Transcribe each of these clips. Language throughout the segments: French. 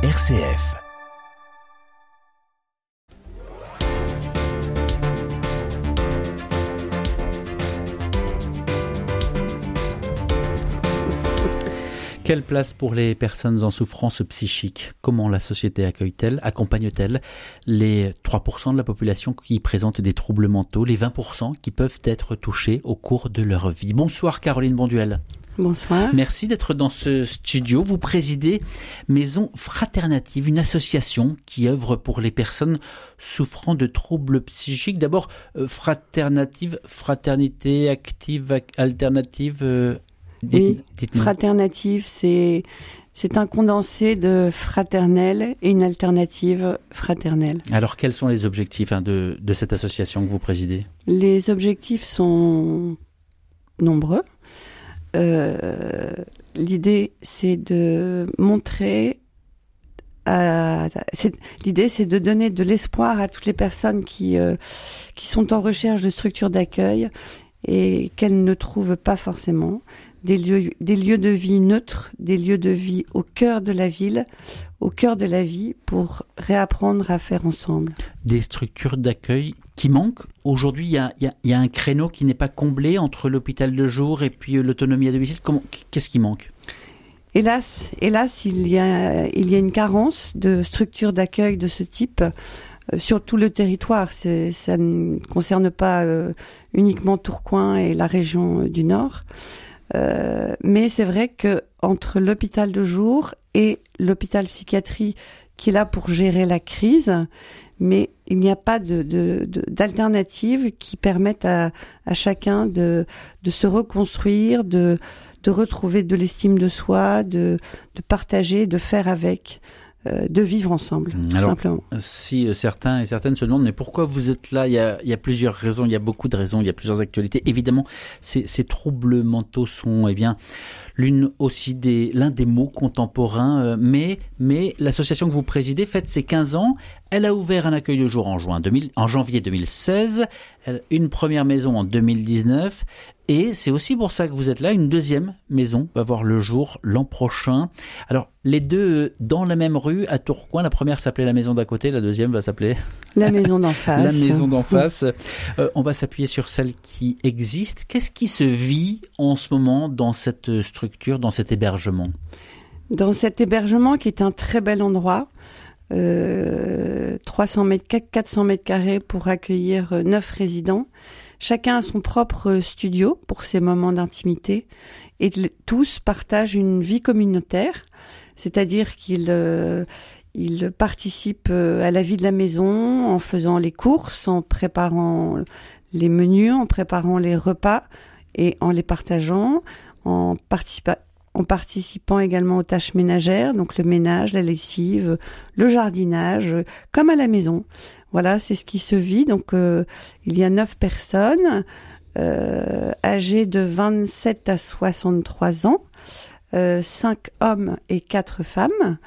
RCF. Quelle place pour les personnes en souffrance psychique? Comment la société accueille-t-elle, accompagne-t-elle les 3% de la population qui présentent des troubles mentaux, les 20% qui peuvent être touchés au cours de leur vie? Bonsoir Caroline Bonduel. Bonsoir. Merci d'être dans ce studio. Vous présidez Maison Fraternative, une association qui œuvre pour les personnes souffrant de troubles psychiques. D'abord, euh, Fraternative, fraternité active, alternative. euh, Oui, dites-nous. fraternative, c'est c'est un condensé de fraternel et une alternative fraternelle. Alors, quels sont les objectifs hein, de, de cette association que vous présidez? Les objectifs sont nombreux. Euh, L'idée, c'est de montrer. L'idée, c'est de donner de l'espoir à toutes les personnes qui euh, qui sont en recherche de structures d'accueil et qu'elles ne trouvent pas forcément des lieux des lieux de vie neutres, des lieux de vie au cœur de la ville, au cœur de la vie pour réapprendre à faire ensemble. Des structures d'accueil qui manquent Aujourd'hui, il y a, y a- il y a un créneau qui n'est pas comblé entre l'hôpital de jour et puis euh, l'autonomie à domicile. Qu'est-ce qui manque? Hélas, hélas, il y a, il y a une carence de structures d'accueil de ce type euh, sur tout le territoire. Ça ne concerne pas euh, uniquement Tourcoing et la région du Nord. Euh, mais c'est vrai que entre l'hôpital de jour et l'hôpital psychiatrie qui est là pour gérer la crise, mais il n'y a pas d'alternative qui permettent à, chacun de, se reconstruire, de, retrouver de l'estime de soi, de, partager, de faire avec, de vivre ensemble, Mm, tout alors- simplement. Si euh, certains et certaines se demandent mais pourquoi vous êtes là, il y a, il y a plusieurs raisons, il y a beaucoup de raisons, il y a plusieurs actualités. Évidemment, ces, ces troubles mentaux sont eh bien l'une aussi des l'un des mots contemporains. euh, mais mais l'association que vous présidez fête ses 15 ans. Elle a ouvert un accueil de jour en juin 2000, en janvier 2016, elle- une première maison en 2019 et c'est aussi pour ça que vous êtes là. Une deuxième maison va voir le jour l'an prochain. Alors les deux euh, dans la même rue à Tourcoing. La première s'appelait la maison d'à côté, la deuxième va s'appeler La maison d'en face. la maison d'en face. Euh, on va s'appuyer sur celle qui existe. Qu'est-ce qui se vit en ce moment dans cette structure, dans cet hébergement? Dans cet hébergement qui est un très bel endroit, euh, 300 mètres, 400 mètres carrés pour accueillir euh, neuf résidents. Chacun a son propre studio pour ses moments d'intimité et tous partagent une vie communautaire, c'est-à-dire qu'ils euh, ils participent euh, à la vie de la maison en faisant les courses, en préparant les menus, en préparant les repas et en les partageant, en en participant également aux tâches ménagères, donc le ménage, la lessive, le jardinage, comme à la maison. Voilà, c'est ce qui se vit. Donc, euh, il y a neuf personnes euh, âgées de 27 à 63 ans, euh, cinq hommes et quatre femmes,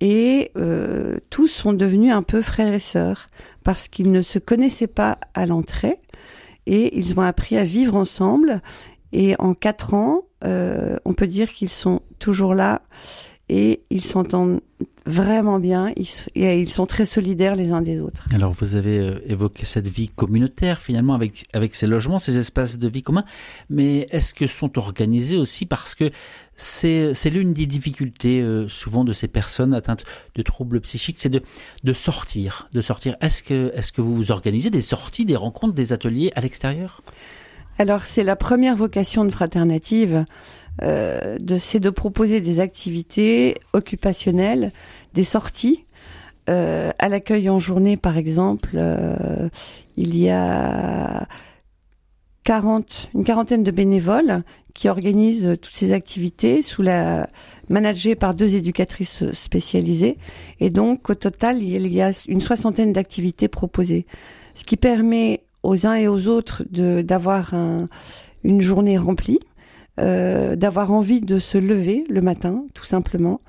et euh, tous sont devenus un peu frères et sœurs parce qu'ils ne se connaissaient pas à l'entrée et ils ont appris à vivre ensemble. Et en quatre ans, euh, on peut dire qu'ils sont toujours là et ils s'entendent vraiment bien. Et ils sont très solidaires les uns des autres. Alors vous avez euh, évoqué cette vie communautaire finalement avec avec ces logements, ces espaces de vie communs, mais est-ce que sont organisés aussi parce que c'est c'est l'une des difficultés euh, souvent de ces personnes atteintes de troubles psychiques, c'est de de sortir, de sortir. Est-ce que est-ce que vous organisez des sorties, des rencontres, des ateliers à l'extérieur? Alors c'est la première vocation de Fraternative, euh, de, c'est de proposer des activités occupationnelles, des sorties. Euh, à l'accueil en journée, par exemple, euh, il y a 40, une quarantaine de bénévoles qui organisent toutes ces activités sous la managées par deux éducatrices spécialisées. Et donc, au total, il y a une soixantaine d'activités proposées. Ce qui permet aux uns et aux autres de d'avoir un, une journée remplie, euh, d'avoir envie de se lever le matin, tout simplement.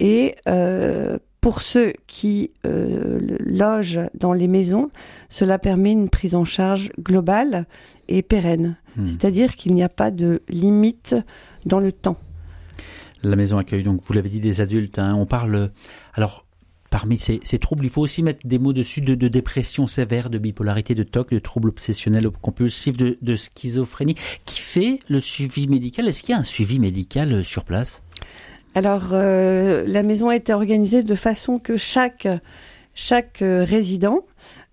Et euh, pour ceux qui euh, logent dans les maisons, cela permet une prise en charge globale et pérenne. Hmm. C'est-à-dire qu'il n'y a pas de limite dans le temps. La maison accueille donc, vous l'avez dit, des adultes. Hein. On parle. Alors, parmi ces, troubles, il faut aussi mettre des mots dessus de, dépression sévère, de bipolarité, de TOC, de troubles obsessionnels compulsifs, de, de schizophrénie. Qui fait le suivi médical? Est-ce qu'il y a un suivi médical euh, sur place? Alors, euh, la maison a été organisée de façon que chaque chaque euh, résident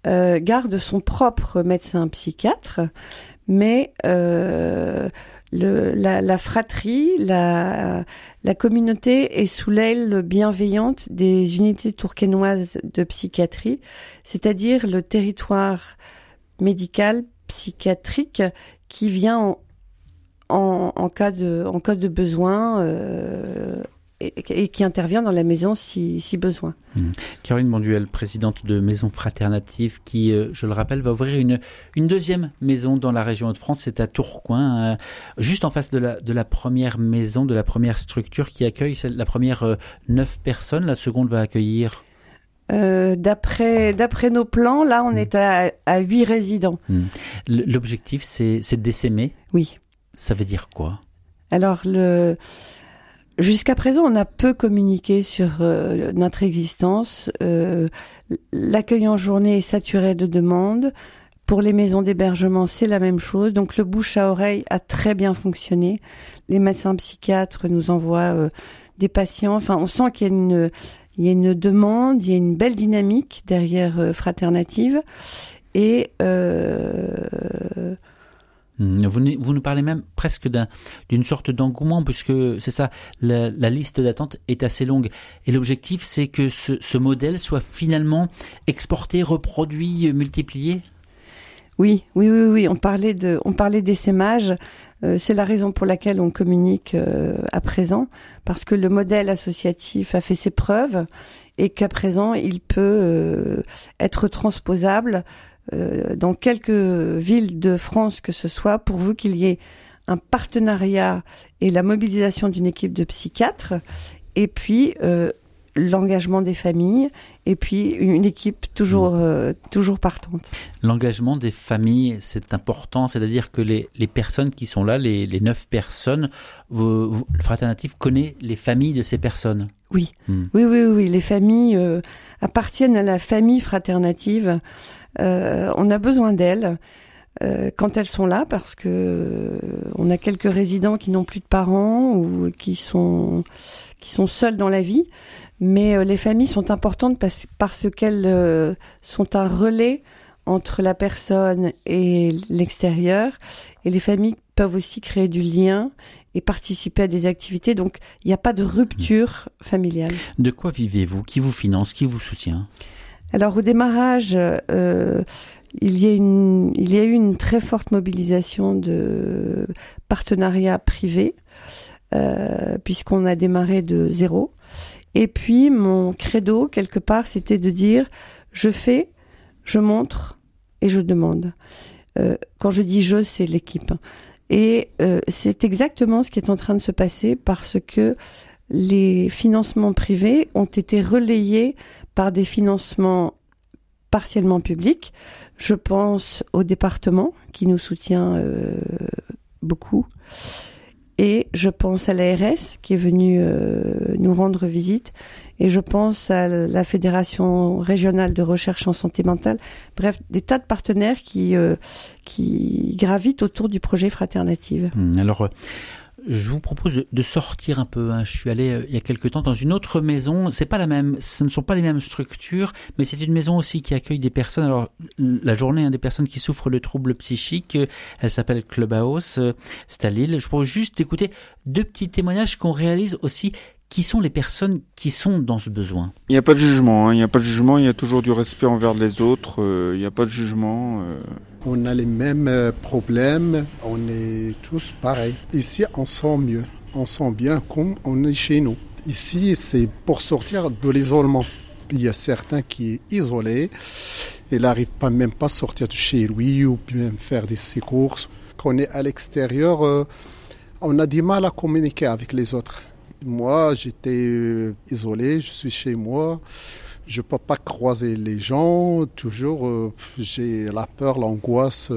garde son propre médecin psychiatre, mais le, la, la, fratrie, la, la communauté est sous l'aile bienveillante des unités tourquenoises de psychiatrie, c'est-à-dire le territoire médical psychiatrique qui vient en, en, en cas de en cas de besoin euh, et, qui intervient dans la maison si, si besoin. Mmh. Caroline Bonduel, présidente de Maison Fraternative, qui, euh, je le rappelle, va ouvrir une, une deuxième maison dans la région de France, c'est à Tourcoing, euh, juste en face de la, de la première maison, de la première structure qui accueille la première euh, neuf personnes, la seconde va accueillir euh, d'après d'après nos plans, là, on mmh. est à, à 8 résidents. Mmh. L'objectif, c'est d'essaimer. Oui. Ça veut dire quoi? Alors le Jusqu'à présent, on a peu communiqué sur euh, notre existence. Euh, l'accueil en journée est saturé de demandes. Pour les maisons d'hébergement, c'est la même chose. Donc le bouche à oreille a très bien fonctionné. Les médecins psychiatres nous envoient euh, des patients. Enfin, on sent qu'il y a une il y a une demande, il y a une belle dynamique derrière Fraternative. Et Hmm, vous, vous nous parlez même presque d'une sorte d'engouement, puisque c'est ça, la, liste d'attente est assez longue. Et l'objectif, c'est que ce, ce, modèle soit finalement exporté, reproduit, multiplié? Oui, oui, oui, oui. On parlait de, on parlait d'essaimage. Euh, c'est la raison pour laquelle on communique euh, à présent, parce que le modèle associatif a fait ses preuves et qu'à présent il peut euh, être transposable euh, dans quelques villes de France que ce soit, pourvu qu'il y ait un partenariat et la mobilisation d'une équipe de psychiatres, et puis euh, l'engagement des familles, et puis une équipe toujours mmh. euh, toujours partante. L'engagement des familles, c'est important, c'est-à-dire que les, les personnes qui sont là, les, les neuf personnes, vous, vous, Fraternative connaît les familles de ces personnes. Oui, mmh. oui, oui, oui, les familles appartiennent à la famille fraternative. Euh, on a besoin d'elles euh, quand elles sont là parce que euh, on a quelques résidents qui n'ont plus de parents ou qui sont qui sont seuls dans la vie. Mais les familles sont importantes parce, parce qu'elles sont un relais entre la personne et l'extérieur. Et les familles peuvent aussi créer du lien et participer à des activités. Donc, il n'y a pas de rupture familiale. De quoi vivez-vous? Qui vous finance? Qui vous soutient? Alors au démarrage, euh, il, y a une, il y a eu une très forte mobilisation de partenariats privés, euh, puisqu'on a démarré de zéro. Et puis mon credo, quelque part, c'était de dire, je fais, je montre et je demande. Euh, quand je dis je, c'est l'équipe. Et euh, c'est exactement ce qui est en train de se passer parce que les financements privés ont été relayés par des financements partiellement publics. Je pense au département qui nous soutient euh, beaucoup. Et je pense à l'ARS qui est venue euh, nous rendre visite. Et je pense à la Fédération régionale de recherche en santé mentale. Bref, des tas de partenaires qui, euh, qui gravitent autour du projet Fraternative. Hum, alors, je vous propose de sortir un peu. Hein. Je suis allé euh, il y a quelque temps dans une autre maison. C'est pas la même, ce ne sont pas les mêmes structures, mais c'est une maison aussi qui accueille des personnes. Alors la journée, hein, des personnes qui souffrent de troubles psychiques. Euh, elle s'appelle Clubhouse. Euh, c'est à Lille. Je propose juste d'écouter deux petits témoignages qu'on réalise aussi qui sont les personnes qui sont dans ce besoin? Il n'y a pas de jugement, hein. il n'y a pas de jugement, il y a toujours du respect envers les autres, euh, il n'y a pas de jugement. Euh. On a les mêmes euh, problèmes, on est tous pareils. Ici, on sent mieux, on sent bien comme on est chez nous. Ici, c'est pour sortir de l'isolement. Il y a certains qui est isolé, il n'arrive pas même pas à sortir de chez lui ou même faire des, ses courses. Quand on est à l'extérieur, on a du mal à communiquer avec les autres. Moi, j'étais euh, isolé, je suis chez moi. Je peux pas croiser les gens. Toujours, euh, j'ai la peur, l'angoisse.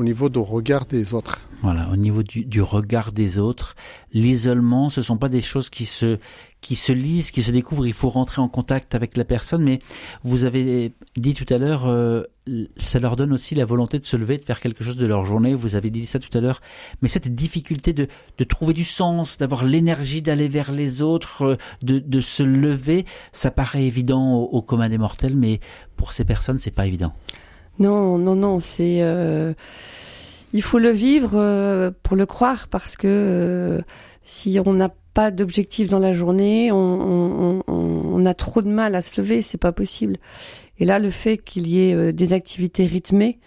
Au niveau du regard des autres. Voilà, au niveau du, du regard des autres, l'isolement, ce sont pas des choses qui se qui se lisent, qui se découvrent. Il faut rentrer en contact avec la personne. Mais vous avez dit tout à l'heure, euh, ça leur donne aussi la volonté de se lever, de faire quelque chose de leur journée. Vous avez dit ça tout à l'heure. Mais cette difficulté de, de trouver du sens, d'avoir l'énergie d'aller vers les autres, euh, de, de se lever, ça paraît évident au, au commun des mortels, mais pour ces personnes, c'est pas évident. Non, non, non, c'est. Euh, il faut le vivre euh, pour le croire parce que euh, si on n'a pas d'objectif dans la journée, on, a trop de mal à se lever, c'est pas possible. Et là, le fait qu'il y ait des activités rythmées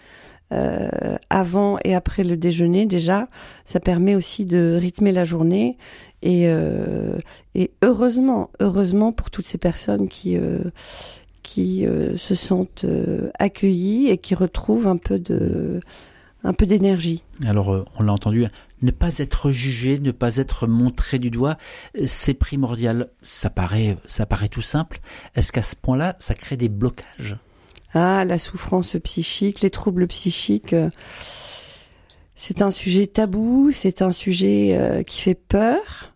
avant et après le déjeuner, déjà, ça permet aussi de rythmer la journée. Et heureusement, heureusement pour toutes ces personnes qui qui se sentent accueillies et qui retrouvent un peu de un peu d'énergie. Alors, euh, on l'a entendu, ne pas être jugé, ne pas être montré du doigt, c'est primordial. Ça paraît, ça paraît tout simple. Est-ce qu'à ce point-là, ça crée des blocages? Ah, la souffrance psychique, les troubles psychiques, euh, c'est un sujet tabou, c'est un sujet euh, qui fait peur.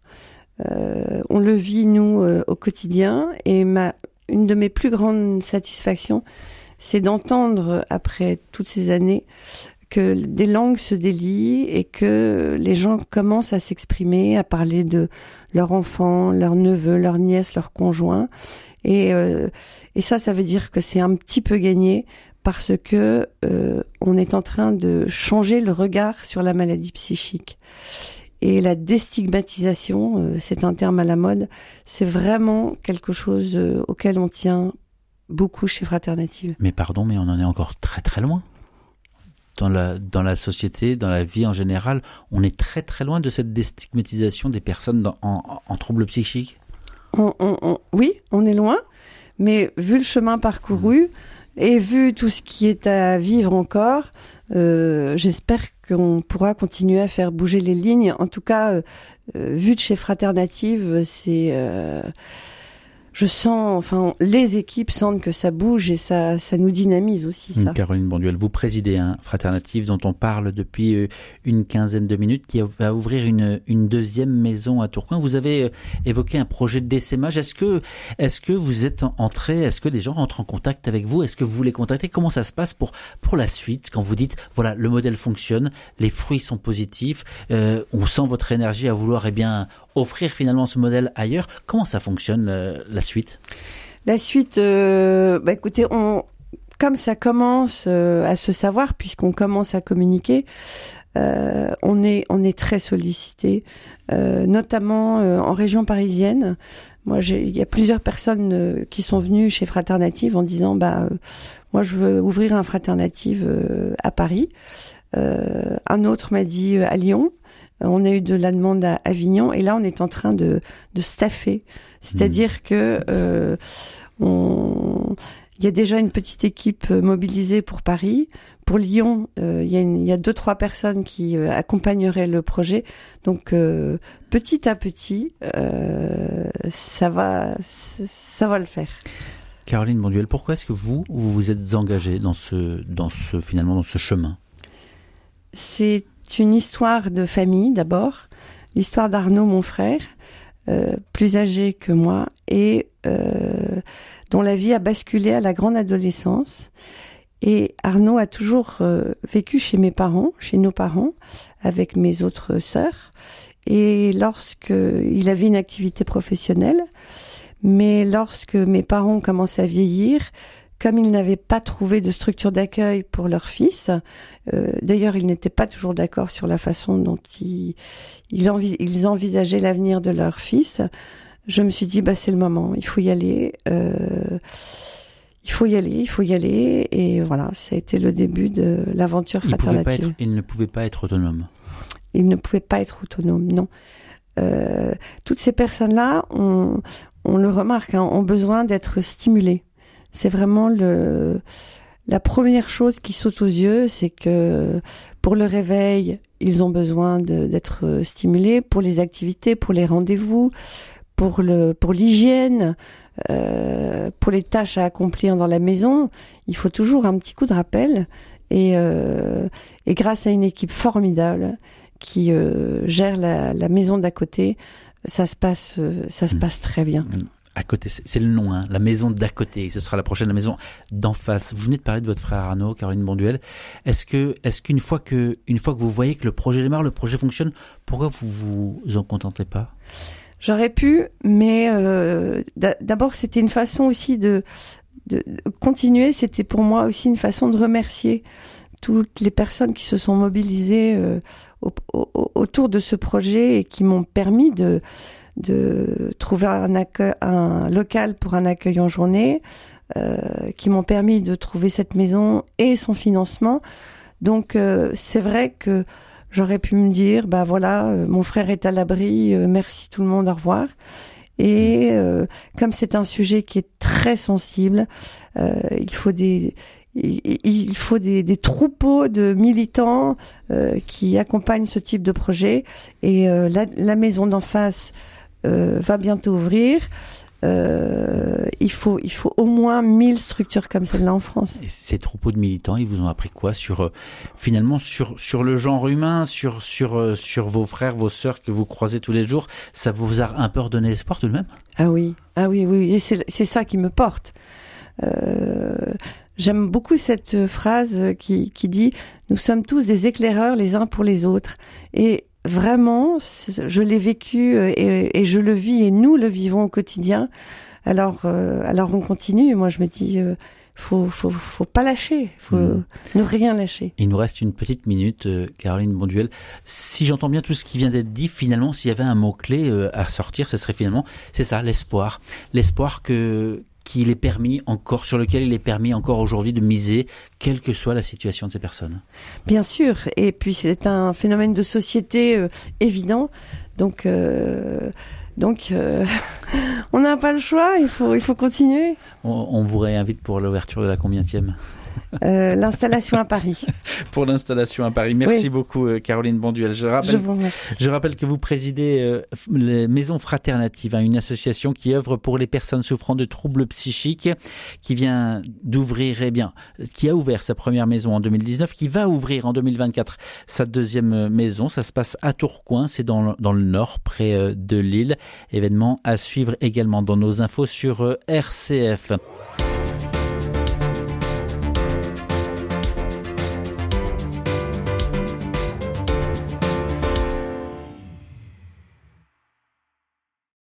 on le vit nous au quotidien et ma, une de mes plus grandes satisfactions, c'est d'entendre après toutes ces années que des langues se délient et que les gens commencent à s'exprimer, à parler de leurs enfants, leurs neveux, leurs nièces, leurs conjoints. Et, euh, ça, ça veut dire que c'est un petit peu gagné parce que euh, on est en train de changer le regard sur la maladie psychique. Et la déstigmatisation, euh, c'est un terme à la mode, c'est vraiment quelque chose euh, auquel on tient beaucoup chez Fraternative. Mais pardon, mais on en est encore très très loin dans la, dans la société, dans la vie en général, on est très très loin de cette déstigmatisation des personnes dans, en, en troubles psychiques on, on, on, Oui, on est loin, mais vu le chemin parcouru mmh. Et vu tout ce qui est à vivre encore, euh, j'espère qu'on pourra continuer à faire bouger les lignes. En tout cas, euh, vu de chez Fraternative, c'est... Euh, je sens, enfin, les équipes sentent que ça bouge et ça, ça nous dynamise aussi. Ça. Caroline Bonduel, vous présidez un Fraternative dont on parle depuis euh, une quinzaine de minutes, qui va ouvrir une, une deuxième maison à Tourcoing. Vous avez euh, évoqué un projet de décémage. Est-ce que, est-ce que vous êtes entré, est-ce que les gens rentrent en contact avec vous? Est-ce que vous les contactez? Comment ça se passe pour pour la suite? Quand vous dites voilà le modèle fonctionne, les fruits sont positifs, euh, on sent votre énergie à vouloir eh bien offrir finalement ce modèle ailleurs. Comment ça fonctionne euh, la suite? La suite, euh, bah écoutez, on, comme ça commence euh, à se savoir, puisqu'on commence à communiquer, euh, on est on est très sollicité, euh, notamment en région parisienne. Moi, il y a plusieurs personnes qui sont venues chez Fraternative en disant bah moi je veux ouvrir un Fraternative à Paris. un autre m'a dit à Lyon. On a eu de la demande à Avignon et là on est en train de, de staffer, c'est-à-dire mmh. que euh, on, il y a déjà une petite équipe mobilisée pour Paris. Pour Lyon, euh, il, y a une, il y a deux trois personnes qui euh, accompagneraient le projet. Donc euh, petit à petit, euh, ça va, ça va le faire. Caroline Bonduel, pourquoi est-ce que vous vous vous êtes engagée dans ce, dans ce finalement dans ce chemin? C'est une histoire de famille d'abord, l'histoire d'Arnaud, mon frère, euh, plus âgé que moi, et euh, dont la vie a basculé à la grande adolescence. Et Arnaud a toujours euh, vécu chez mes parents, chez nos parents, avec mes autres sœurs. Et lorsque il avait une activité professionnelle, mais lorsque mes parents commençaient à vieillir, comme ils n'avaient pas trouvé de structure d'accueil pour leur fils, euh, d'ailleurs ils n'étaient pas toujours d'accord sur la façon dont ils, ils, envis ils envisageaient l'avenir de leur fils, je me suis dit bah c'est le moment, il faut y aller, euh, il faut y aller, il faut y aller, et voilà, ça a été le début de l'aventure fraternative. Il ne pouvait pas être autonome. Il ne pouvait pas être autonome, non. Euh, toutes ces personnes-là, on, on le remarque, hein, ont besoin d'être stimulées c'est vraiment le la première chose qui saute aux yeux, c'est que pour le réveil, ils ont besoin d'être stimulés pour les activités, pour les rendez-vous, pour le pour l'hygiène, euh, pour les tâches à accomplir dans la maison. Il faut toujours un petit coup de rappel. Et, et grâce à une équipe formidable qui gère la, la maison d'à côté, ça se passe, ça se mmh. passe très bien. À côté, c'est le nom, hein, la maison d'à côté. Ce sera la prochaine, la maison d'en face. Vous venez de parler de votre frère Arnaud, Caroline Bonduel. Est-ce que, est-ce qu'une fois que, une fois que vous voyez que le projet démarre, le projet fonctionne, pourquoi vous vous en contentez pas? J'aurais pu, mais euh, d'abord c'était une façon aussi de, de continuer. C'était pour moi aussi une façon de remercier toutes les personnes qui se sont mobilisées euh, autour de ce projet et qui m'ont permis de de trouver un, un local pour un accueil en journée, euh, qui m'ont permis de trouver cette maison et son financement. Donc euh, c'est vrai que j'aurais pu me dire, bah voilà, euh, mon frère est à l'abri, euh, merci tout le monde, au revoir. Et comme c'est un sujet qui est très sensible, il faut des il faut des, des, troupeaux de militants qui accompagnent ce type de projet. Et la, la, maison d'en face euh, va bientôt ouvrir. Euh, il faut il faut au moins 1000 structures comme celle-là en France. Et ces troupeaux de militants, ils vous ont appris quoi sur euh, finalement sur sur le genre humain, sur sur sur vos frères, vos sœurs que vous croisez tous les jours, ça vous a un peu redonné l'espoir tout de même? Ah oui, ah oui oui, et c'est c'est ça qui me porte. Euh, J'aime beaucoup cette phrase qui, qui dit ⁇ Nous sommes tous des éclaireurs les uns pour les autres ⁇ Et vraiment, je l'ai vécu euh, et, je le vis et nous le vivons au quotidien. Alors, euh, alors on continue. Moi, je me dis, euh, faut, faut, faut pas lâcher, faut mm. ne rien lâcher. Il nous reste une petite minute, Caroline Bonduel. Si j'entends bien tout ce qui vient d'être dit, finalement, s'il y avait un mot clé à sortir, ce serait finalement, c'est ça, l'espoir, l'espoir que qu'il est permis encore, sur lequel il est permis encore aujourd'hui de miser, quelle que soit la situation de ces personnes. Bien sûr, et puis c'est un phénomène de société euh, évident, donc euh, donc euh, on n'a pas le choix, il faut il faut continuer. On, on vous réinvite pour l'ouverture de la combienième euh, l'installation à Paris. Pour l'installation à Paris. Merci beaucoup, euh, Caroline Bonduel. Je rappelle, je, rappelle que vous présidez euh, les Maisons Fraternatives, hein, une association qui œuvre pour les personnes souffrant de troubles psychiques, qui vient d'ouvrir, eh bien, qui a ouvert sa première maison en 2019, qui va ouvrir en 2024 sa deuxième maison. Ça se passe à Tourcoing, c'est dans, dans le nord, près de Lille. Événement à suivre également dans nos infos sur RCF.